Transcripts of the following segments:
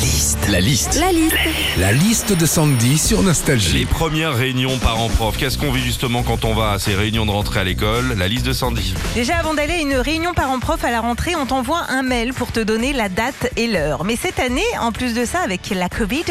liste. La liste. La liste. La liste de Sandy sur Les Nostalgie. premières réunions parents-prof. Qu'est-ce qu'on vit justement quand on va à ces réunions de rentrée à l'école? La liste de Sandy. Déjà avant d'aller à une réunion parents-prof à la rentrée, on t'envoie un mail pour te donner la date et l'heure. Mais cette année, en plus de ça, avec la Covid,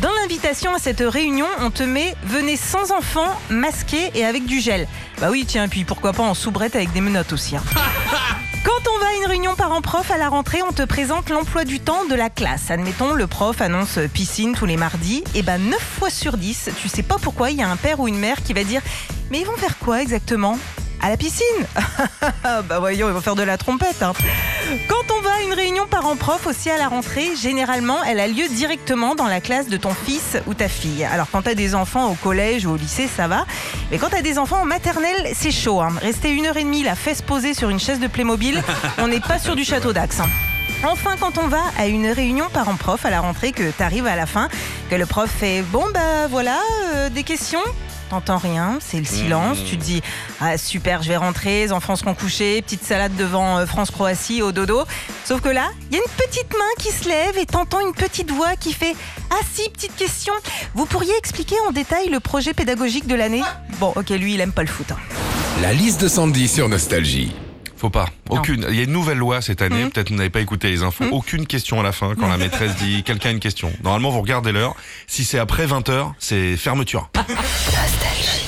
dans l'invitation à cette réunion, on te met venez sans enfants, masqués et avec du gel. Bah oui, tiens, puis pourquoi pas en soubrette avec des menottes aussi. hein. On va à la rentrée, on te présente l'emploi du temps de la classe. Admettons, le prof annonce piscine tous les mardis. Et ben 9 fois sur 10, tu sais pas pourquoi, il y a un père ou une mère qui va dire Mais ils vont faire quoi exactement? À la piscine Bah voyons, ils vont faire de la trompette. hein. Quand on va à une réunion parents-prof aussi à la rentrée, généralement, elle a lieu directement dans la classe de ton fils ou ta fille. Alors quand t'as des enfants au collège ou au lycée, ça va. Mais quand t'as des enfants en maternelle, c'est chaud. hein. Rester une heure et demie, la fesse posée sur une chaise de Playmobil, on n'est pas sur du château d'Axe. hein. Enfin, quand on va à une réunion parents-prof à la rentrée, que t'arrives à la fin, que le prof fait Bon, bah voilà, euh, des questions? T'entends rien, c'est le silence. Tu te dis Ah, super, je vais rentrer, les enfants seront couchés, petite salade devant euh, France-Croatie au dodo. Sauf que là, il y a une petite main qui se lève et t'entends une petite voix qui fait Ah, si, petite question. Vous pourriez expliquer en détail le projet pédagogique de l'année? Bon, ok, lui, il aime pas le foot. hein. La liste de Sandy sur Nostalgie. Faut pas. Aucune. Il y a une nouvelle loi cette année. Mhm. Peut-être vous n'avez pas écouté les infos. Aucune question à la fin quand la maîtresse dit quelqu'un a une question. Normalement, vous regardez l'heure. Si c'est après 20h, c'est fermeture.